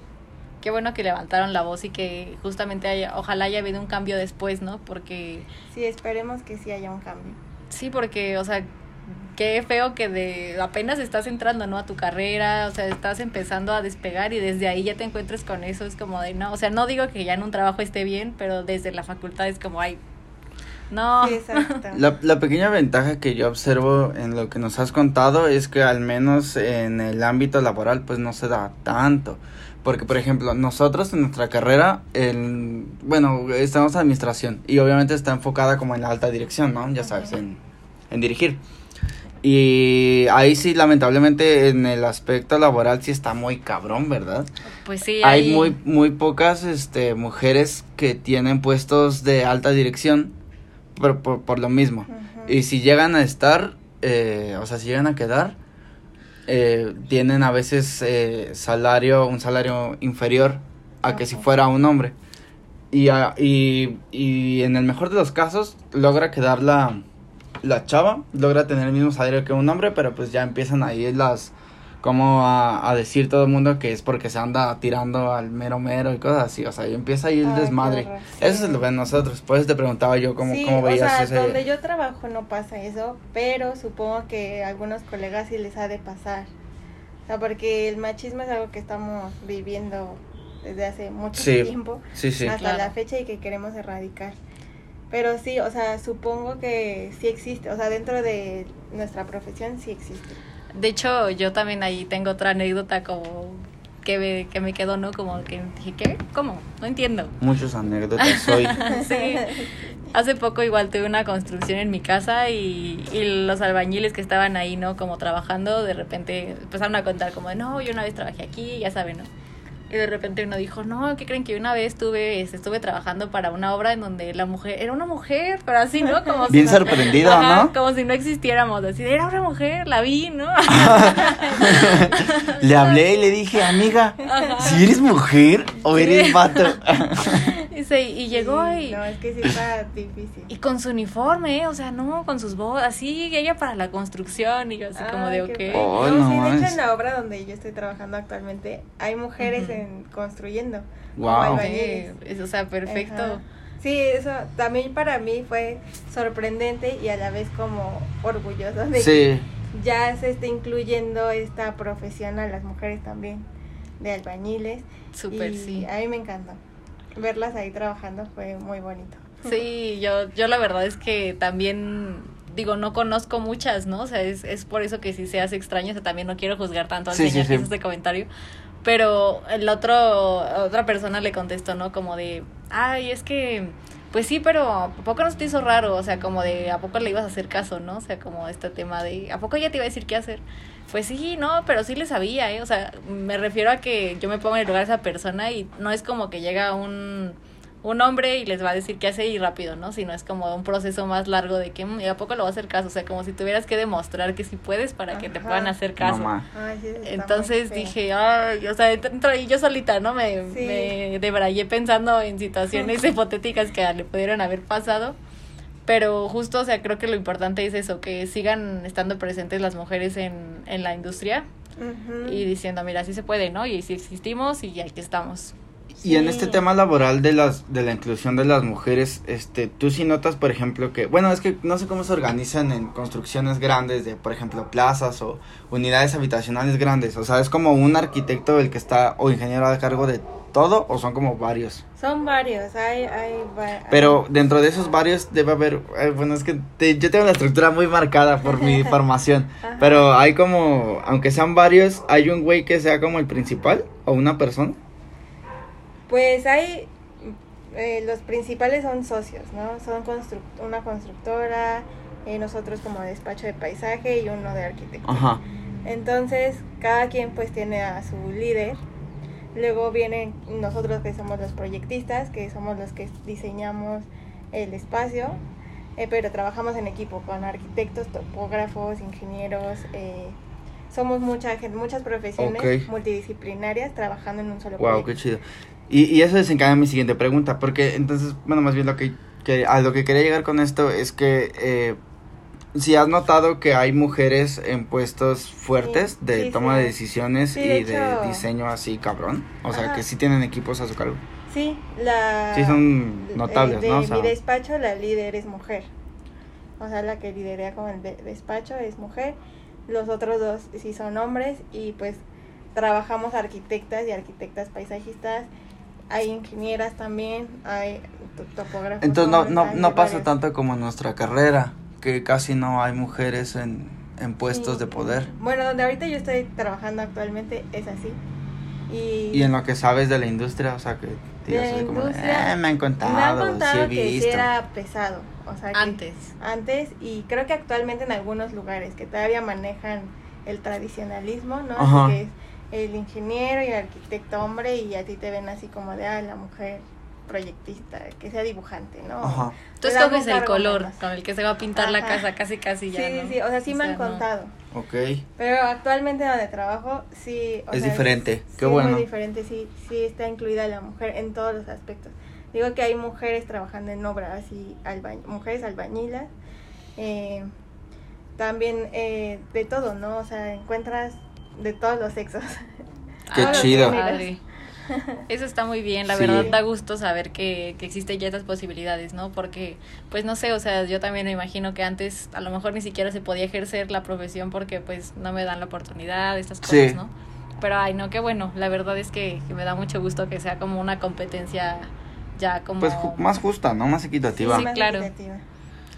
Qué bueno que levantaron la voz y que justamente haya, ojalá haya habido un cambio después, ¿no? Porque Sí, esperemos que sí haya un cambio. sí, porque, o sea, qué feo que de apenas estás entrando, ¿no? A tu carrera, o sea, estás empezando a despegar y desde ahí ya te encuentres con eso, es como de, no, o sea, no digo que ya en un trabajo esté bien, pero desde la facultad es como, ay, no. Sí, exacto. La, la pequeña ventaja que yo observo en lo que nos has contado es que al menos en el ámbito laboral pues no se da tanto. Porque, por ejemplo, nosotros en nuestra carrera, el, bueno, estamos en administración y obviamente está enfocada como en la alta dirección, ¿no? Ya sabes, en, en dirigir. Y ahí sí, lamentablemente, en el aspecto laboral sí está muy cabrón, ¿verdad? Pues sí, hay ahí- muy muy pocas este mujeres que tienen puestos de alta dirección por, por, por lo mismo. Y si llegan a estar eh, o sea si llegan a quedar eh, tienen a veces eh, salario un salario inferior a que si fuera un hombre. Y, a- y, y en el mejor de los casos logra quedar la, la chava, logra tener el mismo salario que un hombre, pero pues ya empiezan ahí las como a, a decir todo el mundo que es porque se anda tirando al mero mero y cosas así, o sea, y empieza ahí el Ay, desmadre. horror, Eso es lo de nosotros, por eso te preguntaba yo cómo, sí, cómo veías o sea, ese... donde yo trabajo no pasa eso, pero supongo que a algunos colegas sí les ha de pasar. O sea, porque el machismo es algo que estamos viviendo desde hace mucho Sí, tiempo Sí, sí. hasta Claro. la fecha y que queremos erradicar. Pero sí, o sea, supongo que sí existe, o sea, dentro de nuestra profesión sí existe. De hecho, yo también ahí tengo otra anécdota como que me, que me quedó, ¿no? Como que dije, ¿qué? ¿Cómo? No entiendo. Muchas anécdotas hoy. Sí. Hace poco igual tuve una construcción en mi casa y, y los albañiles que estaban ahí, ¿no? Como trabajando, de repente empezaron a contar como no, yo una vez trabajé aquí, ya saben, ¿no? Y de repente uno dijo, no, ¿qué creen que una vez estuve, este, estuve trabajando para una obra en donde la mujer, era una mujer, pero así, ¿no? Como si Bien no- sorprendido, Ajá, ¿no? Como si no existiéramos, así, era una mujer, la vi, ¿no? le hablé y le dije, amiga, si eres mujer o eres vato. Dice, y llegó Sí, y... No, es que sí está difícil. Y con su uniforme, ¿eh? o sea, no, con sus bodas, así, ella para la construcción, y yo así como de, ok. Oh, bueno. no sí, de hecho en la obra donde yo estoy trabajando actualmente hay mujeres Ujú. en construyendo. Wow. Albañiles. es- o sea, perfecto. Ajá. Sí, eso también para mí fue sorprendente y a la vez como orgulloso de Sí. que ya se está incluyendo esta profesión a las mujeres también de albañiles. Súper, y sí. A mí me encantó. Verlas ahí trabajando fue muy bonito. Sí, yo, yo la verdad es que también, digo, no conozco muchas, ¿no? O sea, es, es por eso que sí se hace extraño, o sea, también no quiero juzgar tanto al Sí, sí, señor que sí. hizo este comentario. Pero el otro, otra persona le contestó, ¿no? Como de, ay, es que, pues sí, pero ¿a poco no se te hizo raro? O sea, como de, ¿a poco le ibas a hacer caso, no? O sea, como este tema de, ¿a poco ella te iba a decir qué hacer? Pues sí, no, pero sí le sabía, ¿eh? O sea, me refiero a que yo me pongo en el lugar de esa persona y no es como que llega un, un hombre y les va a decir qué hacer y rápido, ¿no? Sino es como un proceso más largo de que, "Mm, ¿y a poco lo va a hacer caso? O sea, como si tuvieras que demostrar que sí puedes para que te puedan hacer caso. No. Ay, sí, Entonces dije, ay, o sea, dentro y yo solita, ¿no? Me, Sí. me debrayé pensando en situaciones hipotéticas que le pudieran haber pasado. Pero justo, o sea, creo que lo importante es eso, que sigan estando presentes las mujeres en, en la industria y diciendo, mira, sí se puede, ¿no? Y sí existimos y aquí estamos. Y en este tema laboral de las de la inclusión de las mujeres, este, tú sí notas, por ejemplo, que, bueno, es que no sé cómo se organizan en construcciones grandes de, por ejemplo, plazas o unidades habitacionales grandes. O sea, es como un arquitecto el que está o ingeniero a cargo de todo o son como varios. Son varios, hay, hay, va- Pero dentro de esos varios debe haber, eh, bueno, es que te- yo tengo la estructura muy marcada por mi formación, Ajá. pero hay como, aunque sean varios, hay un güey que sea como el principal o una persona. Pues hay, eh, los principales son socios, ¿no? Son construc- una constructora, eh, nosotros como despacho de paisaje y uno de arquitectura. Ajá. Entonces, cada quien pues tiene a su líder. Luego vienen nosotros que somos los proyectistas, que somos los que diseñamos el espacio, eh, pero trabajamos en equipo con arquitectos, topógrafos, ingenieros. eh, somos mucha gente, muchas profesiones multidisciplinarias trabajando en un solo Wow, qué proyecto. chido. Y, y eso desencadena mi siguiente pregunta, porque entonces, bueno, más bien lo que, que a lo que quería llegar con esto es que eh, si has notado que hay mujeres en puestos fuertes Sí, de sí, toma sí. de decisiones y de diseño así cabrón, o sea, Ajá. que sí tienen equipos a su cargo. Sí, la... Sí, son eh, notables, de ¿no? O sea- mi despacho la líder es mujer. O sea, la que liderea como el de- despacho es mujer. Los otros dos sí son hombres y pues trabajamos arquitectas y arquitectas paisajistas. Hay ingenieras también, hay to- topógrafos. Entonces no, no, no pasa tanto como en nuestra carrera, que casi no hay mujeres en, en puestos Sí. de poder. Bueno, donde ahorita yo estoy trabajando actualmente es así. Y, Y en lo que sabes de la industria, o sea, que digas así como, "Eh, me han contado, me han sí he que sí era pesado. O sea, que Antes. antes y creo que actualmente en algunos lugares que todavía manejan el tradicionalismo, ¿no? Así que es el ingeniero y el arquitecto hombre y a ti te ven así como de, ah, la mujer proyectista, que sea dibujante, ¿no? Ajá. Tú escoges el color menos. con el que se va a pintar la casa casi casi ya, Sí, ¿no? sí, sí, o sea, sí me han no. contado. Ok. Pero actualmente donde trabajo, sí. o Es sea, diferente, qué sí, bueno. muy diferente, sí, sí está incluida la mujer en todos los aspectos. Digo que hay mujeres trabajando en obras y alba- mujeres albañilas. eh, también eh, de todo, ¿no? O sea, encuentras de todos los sexos. Qué los chido. Padre. Eso está muy bien, la Sí. verdad da gusto saber que, que existen ya estas posibilidades, ¿no? Porque, pues no sé, o sea, yo también me imagino que antes a lo mejor ni siquiera se podía ejercer la profesión porque pues no me dan la oportunidad, estas cosas, Sí. ¿no? Pero ay, no, qué bueno, la verdad es que, que me da mucho gusto que sea como una competencia ya como... Pues ju- más justa, ¿no? Más equitativa. Sí, más claro. equitativa.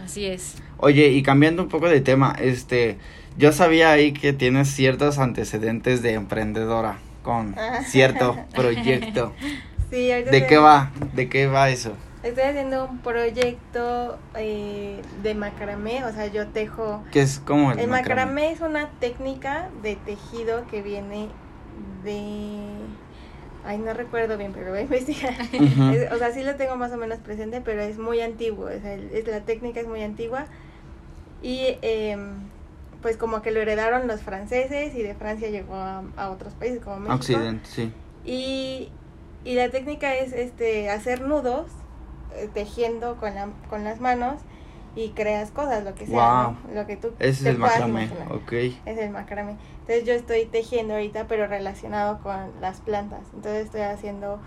Así es. Oye, y cambiando un poco de tema, este, yo sabía ahí que tienes ciertos antecedentes de emprendedora con Ah. cierto proyecto. Sí, ¿De estoy- qué va? ¿De qué va eso? Estoy haciendo un proyecto eh, de macramé, o sea, yo tejo ¿Qué es como el, El macramé? macramé es una técnica de tejido que viene de... Ay, no recuerdo bien, pero voy a investigar. Ujú. Es- o sea, sí lo tengo más o menos presente, pero es muy antiguo. O sea, es, la técnica es muy antigua. Y em, pues como que lo heredaron los franceses y de Francia llegó a, a otros países como México. Occidente, sí. Y, y la técnica es este hacer nudos eh, tejiendo con, la, con las manos y creas cosas, lo que sea, Wow. ¿no? Lo que tú Ese es el macramé, imaginar. ok. Es el macramé. Entonces yo estoy tejiendo ahorita, pero relacionado con las plantas. Entonces estoy haciendo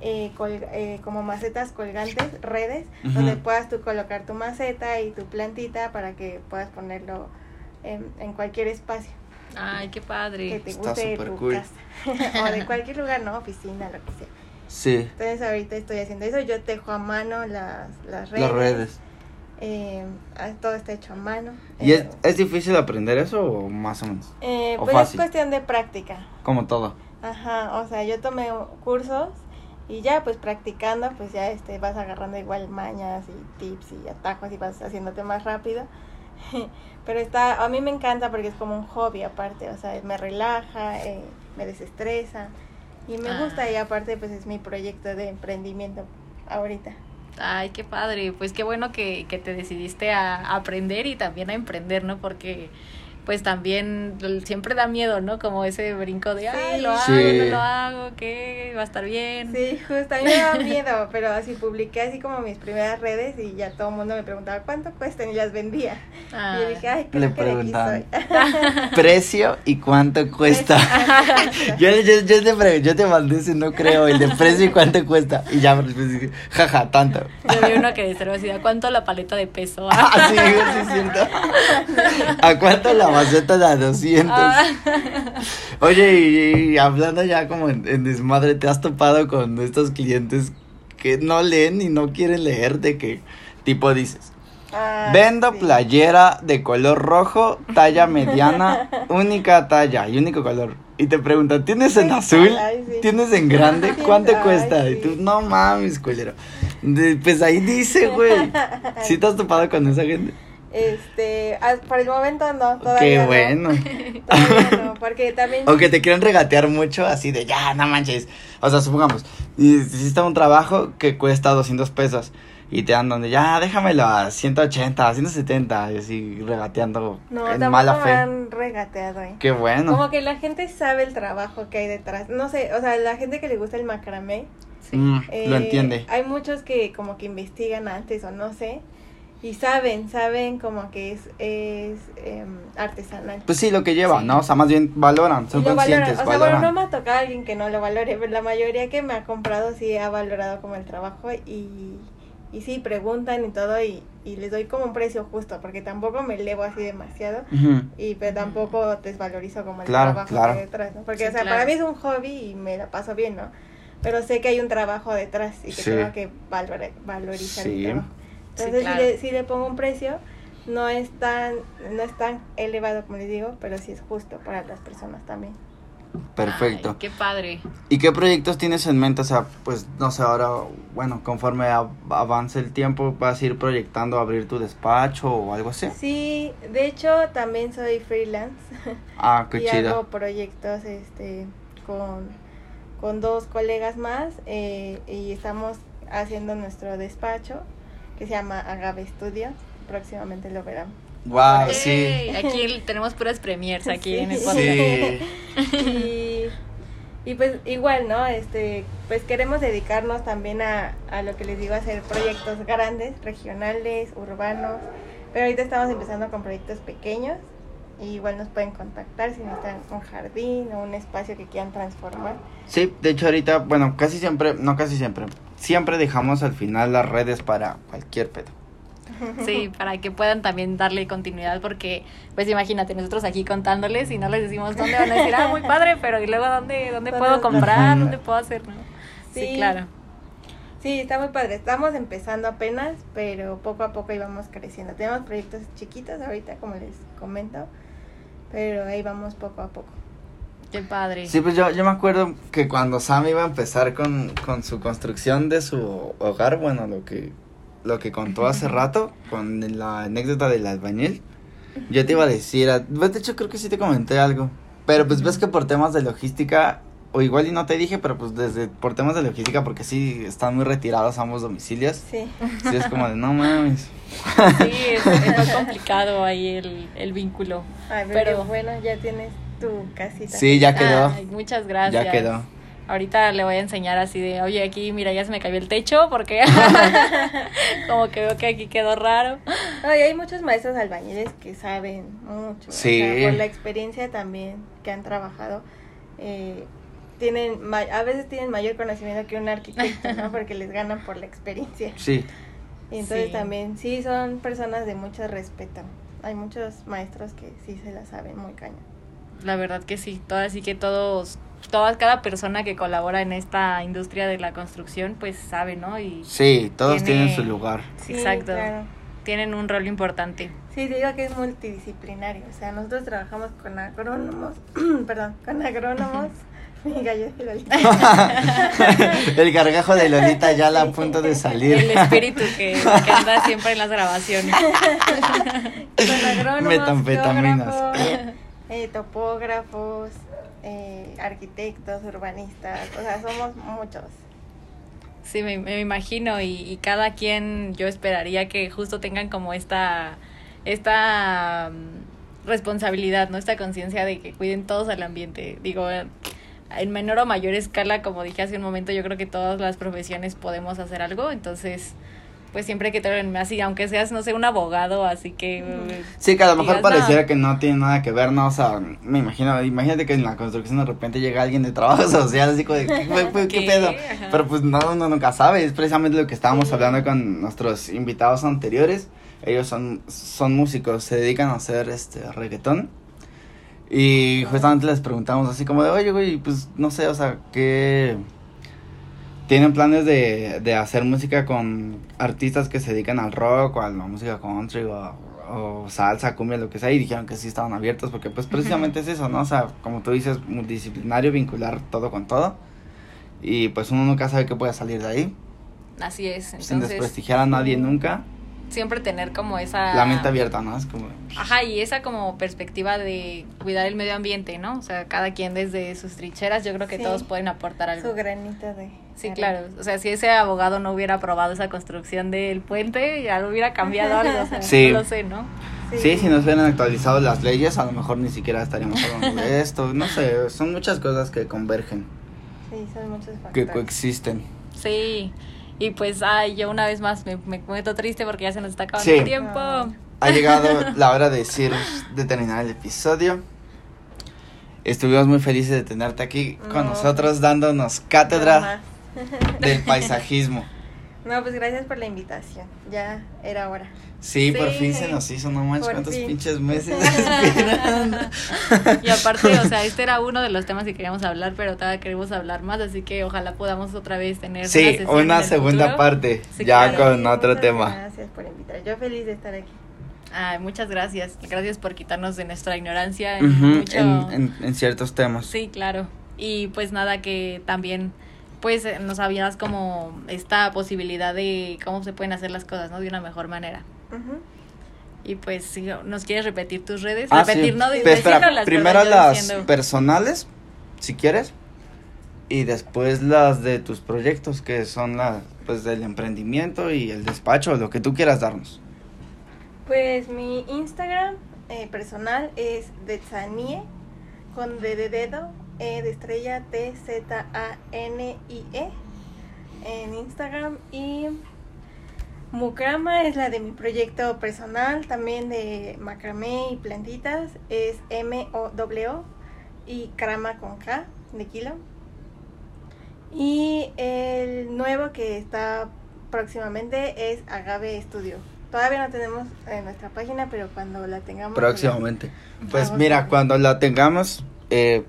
eh, colga- eh, como macetas colgantes, redes, donde puedas tú colocar tu maceta y tu plantita para que puedas ponerlo en, en cualquier espacio Ay, qué que padre. te Está guste tu cool. casa o de cualquier lugar, ¿no? Oficina, lo que sea. Sí, Entonces ahorita estoy haciendo eso, yo tejo a mano las, las redes. las redes. eh, ah, todo está hecho a mano. ¿Y es, Eh, es difícil aprender eso o más o menos? eh, o pues fácil? es cuestión de práctica. Como todo. Ajá, o sea, yo tomé cursos y ya pues practicando pues ya este vas agarrando igual mañas y tips y atajos y vas haciéndote más rápido. Pero está, a mí me encanta porque es como un hobby aparte, o sea, me relaja, eh, me desestresa y me Ah. gusta y aparte pues es mi proyecto de emprendimiento ahorita. Ay, qué padre. Pues qué bueno que, que te decidiste a aprender y también a emprender, ¿no? Porque pues también siempre da miedo, ¿no? Como ese brinco de, ay, lo hago, Sí. no lo hago, ¿qué? ¿Va a estar bien? Sí, justo, a mí me daba miedo, pero así publiqué así como mis primeras redes y ya todo el mundo me preguntaba cuánto cuestan y las vendía. Ah. Y yo dije, ay, Le creo que de aquí soy. Precio y cuánto cuesta. yo, yo, yo, te pre- yo te mandé ese, no creo, el de precio y cuánto cuesta. Y ya después dije, jaja, tanto. Yo vi uno que decía así, ¿a cuánto la paleta de peso? Ah, sí, sí, es cierto. ¿A cuánto la maceta de a 200? Ah. Oye, y, y hablando ya como en, en desmadre, ¿te has topado con estos clientes que no leen y no quieren leer de que tipo dices? Ah, Vendo sí. playera de color rojo, talla mediana, única talla y único color. Y te preguntan, ¿tienes en azul? Ay, sí. ¿Tienes en grande? ¿Cuánto ay, cuesta? Y tú, no mames, culero. De- Pues ahí dice, güey. ¿Sí te has topado con esa gente? Este, ah, por el momento no, todavía Qué no. bueno. Todavía no, porque también... O que te quieren regatear mucho, así de ya, no manches. O sea, supongamos, hiciste un trabajo que cuesta 200 pesos y te dan donde ya, déjamelo a 180, a 170, y así regateando No, en mala me fe. han regateado, eh. Qué bueno. Como que la gente sabe el trabajo que hay detrás. No sé, o sea, la gente que le gusta el macramé. Sí. Mm, eh, lo entiende. Hay muchos que como que investigan antes o no sé. Y saben, saben como que es, es em, artesanal. Pues sí, lo que lleva, Sí. ¿no? O sea, más bien valoran, son conscientes, valoran. O sea, valoran. bueno, no me ha tocado alguien que no lo valore, pero la mayoría que me ha comprado sí ha valorado como el trabajo y, y sí preguntan y todo y, y les doy como un precio justo, porque tampoco me elevo así demasiado y pero tampoco desvalorizo como el Claro, trabajo claro. que hay detrás, ¿no? Porque, Sí, o sea, claro. para mí es un hobby y me la paso bien, ¿no? Pero sé que hay un trabajo detrás y que Sí. tengo que valore- valorizar Sí. el trabajo. Sí, Entonces, claro. si, le, si le pongo un precio, no es tan no es tan elevado como les digo, pero sí es justo para las personas también. Perfecto. Ay, qué padre. ¿Y qué proyectos tienes en mente? O sea, pues no sé, ahora, bueno, conforme a- avance el tiempo, ¿vas a ir proyectando abrir tu despacho o algo así? Sí, de hecho también soy freelance Ah, qué y chido. hago proyectos este con, con dos colegas más eh, y estamos haciendo nuestro despacho que se llama Agave Studio. Próximamente lo verán. Wow, Ey, sí. Aquí tenemos puras premiers aquí Sí. en el podcast. Sí. y, y pues igual, ¿no? Este, pues queremos dedicarnos también a, a lo que les digo, a hacer proyectos grandes, regionales, urbanos. Pero ahorita estamos empezando con proyectos pequeños. Y igual nos pueden contactar si necesitan un jardín o un espacio que quieran transformar. Sí, de hecho ahorita, bueno, casi siempre, no casi siempre, siempre dejamos al final las redes para cualquier pedo. Sí, para que puedan también darle continuidad, porque, pues imagínate, nosotros aquí contándoles y no les decimos dónde van a decir, ah, muy padre, pero y luego dónde, dónde ¿Dónde puedo comprar, dónde puedo hacer, ¿no? Sí, Sí. claro. Sí, está muy padre. Estamos empezando apenas, pero poco a poco íbamos creciendo. Tenemos proyectos chiquitos ahorita, como les comento, pero ahí vamos poco a poco. Qué padre. Sí, pues yo, yo me acuerdo que cuando Sam iba a empezar con, con su construcción de su hogar, bueno, lo que, lo que contó hace rato, con la anécdota del albañil, yo te iba a decir, a- pues, de hecho creo que sí te comenté algo, pero pues ves que por temas de logística, o igual y no te dije, pero pues desde por temas de logística, porque sí están muy retirados ambos domicilios, Sí. sí es como de no mames. Sí, es, es más complicado ahí el, el vínculo. Ay, pero, Pero- bueno, ya tienes tu casita. Sí, ya quedó, Ay, muchas gracias. ya quedó. Ahorita le voy a enseñar así de, oye, aquí, mira, ya se me cayó el techo porque como que veo que aquí quedó raro. Ay, hay muchos maestros albañiles que saben mucho. o Sí. sea, por la experiencia también que han trabajado. eh, tienen ma- a veces tienen mayor conocimiento que un arquitecto, ¿no? Porque les ganan por la experiencia. Sí, Y entonces Sí. también, sí, son personas de mucho respeto. Hay muchos maestros que sí se la saben muy cañón. La verdad que sí, todo, así que todos, todas, cada persona que colabora en esta industria de la construcción, pues sabe, ¿no? Y sí, todos Tiene- tienen su lugar. Sí, Exacto. claro. tienen un rol importante. Sí, te digo que es multidisciplinario. O sea, nosotros trabajamos con agrónomos, perdón, con agrónomos. Mi gallo de Lolita. el gargajo de Lolita ya a punto de salir. El espíritu que, que anda siempre en las grabaciones. con agrónomos, Metanfetaminas. geógrafos, eh, topógrafos, eh, arquitectos, urbanistas. O sea, somos muchos. Sí, me, me imagino y, y cada quien yo esperaría que justo tengan como esta, esta mm, responsabilidad, ¿no? Esta conciencia de que cuiden todos al ambiente. Digo, en menor o mayor escala, como dije hace un momento, yo creo que todas las profesiones podemos hacer algo, entonces pues siempre que te hablen así, aunque seas, no sé, un abogado, así que... eh, Sí, que a lo mejor digas, pareciera "No". que no tiene nada que ver, ¿no? O sea, me imagino, imagínate que en la construcción de repente llega alguien de trabajo social, así como de, ¿qué, qué- qué ¿Qué? pedo? Ajá. Pero pues no, uno nunca sabe, es precisamente lo que estábamos hablando con nuestros invitados anteriores. Ellos son, son músicos, se dedican a hacer este reggaetón. Y justamente les preguntamos así como de, oye, güey, pues no sé, o sea, ¿qué... ¿Tienen planes de, de hacer música con artistas que se dedican al rock o a la música country o, o salsa, cumbia, lo que sea? Y dijeron que sí estaban abiertos porque pues precisamente es eso, ¿no? O sea, como tú dices, multidisciplinario, vincular todo con todo. Y pues uno nunca sabe qué puede salir de ahí. Así es, Sin entonces desprestigiar a nadie nunca. siempre tener como esa... La mente abierta, ¿no? Es como... Ajá, y esa como perspectiva de cuidar el medio ambiente, ¿no? O sea, cada quien desde sus trincheras, yo creo que Sí. todos pueden aportar algo. Su granito de. Sí, claro. O sea, si ese abogado no hubiera aprobado esa construcción del puente, ya lo hubiera cambiado algo. O sea, Sí. no lo sé, ¿no? Sí, si nos hubieran actualizado las leyes, a lo mejor ni siquiera estaríamos hablando de esto. No sé, son muchas cosas que convergen, Sí, son muchos factores. que coexisten. Sí. Y pues, ay, yo una vez más me, me meto triste porque ya se nos está acabando Sí. el tiempo. Ah. Ha llegado la hora de decir, de terminar el episodio. Estuvimos muy felices de tenerte aquí con No. nosotros dándonos cátedra más. del paisajismo. No, pues gracias por la invitación. Ya era hora. Sí, por fin se nos hizo, no manches, cuántos fin. pinches meses esperando. Y aparte, o sea, este era uno de los temas que queríamos hablar, pero todavía queremos hablar más, así que ojalá podamos otra vez tener Sí, una el segunda futuro. parte, Sí, ya claro. con otro muchas tema. Gracias por invitar. Yo feliz de estar aquí. Ay, muchas gracias. Gracias por quitarnos de nuestra ignorancia. en Ujú, mucho- en, en, en ciertos temas. Sí, claro. Y pues nada, que también pues eh, nos habías como esta posibilidad de cómo se pueden hacer las cosas, ¿no? De una mejor manera. Y pues si nos quieres repetir tus redes, Ah, sí. repetir, ¿no? Pero espera, Decírnoslas, primero las diciendo. personales, si quieres, y después las de tus proyectos, que son las pues del emprendimiento y el despacho, lo que tú quieras darnos. Pues mi Instagram eh, personal es Detsanie con D de dedo, E de estrella, T Z A N I E en Instagram y Mukrama es la de mi proyecto personal, también de macramé y plantitas, es M O W O y Krama con K de kilo. Y el nuevo que está próximamente es Agave Studio. Todavía no tenemos en nuestra página, pero cuando la tengamos. Próximamente. Pues mira, cuando la tengamos, eh,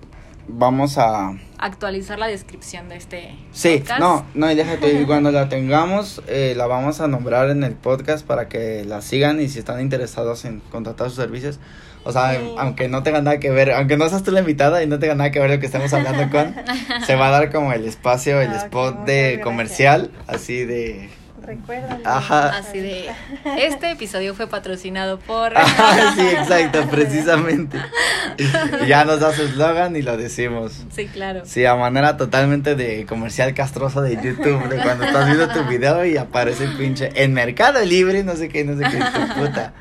vamos a... Actualizar la descripción de este Sí, podcast. no, no, y déjate, y cuando la tengamos, eh, la vamos a nombrar en el podcast para que la sigan y si están interesados en contratar sus servicios. O sea, Sí. aunque no tenga nada que ver, aunque no seas tú la invitada y no tenga nada que ver lo que estamos hablando con, se va a dar como el espacio, el Ah, spot de comercial, así de... Recuerdan. Ajá. Así de, este episodio fue patrocinado por... Ajá, sí, exacto, precisamente. Ya nos da su eslogan y lo decimos. Sí, claro. Sí, a manera totalmente de comercial castroso de YouTube, de cuando estás viendo tu video y aparece el pinche en Mercado Libre, no sé qué, no sé qué, tu puta.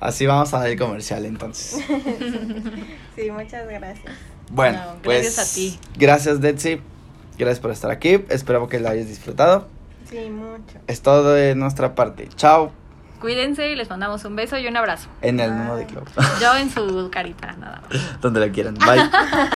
Así vamos a dar el comercial entonces. Sí, muchas gracias. Bueno, No, pues gracias a ti. Gracias, Detsy. Gracias por estar aquí. Espero que lo hayas disfrutado. Sí, mucho. Es todo de nuestra parte. Chao. Cuídense y les mandamos un beso y un abrazo. En el Bye. nuevo de Club. Yo en su carita, nada más. Donde la quieran. Bye.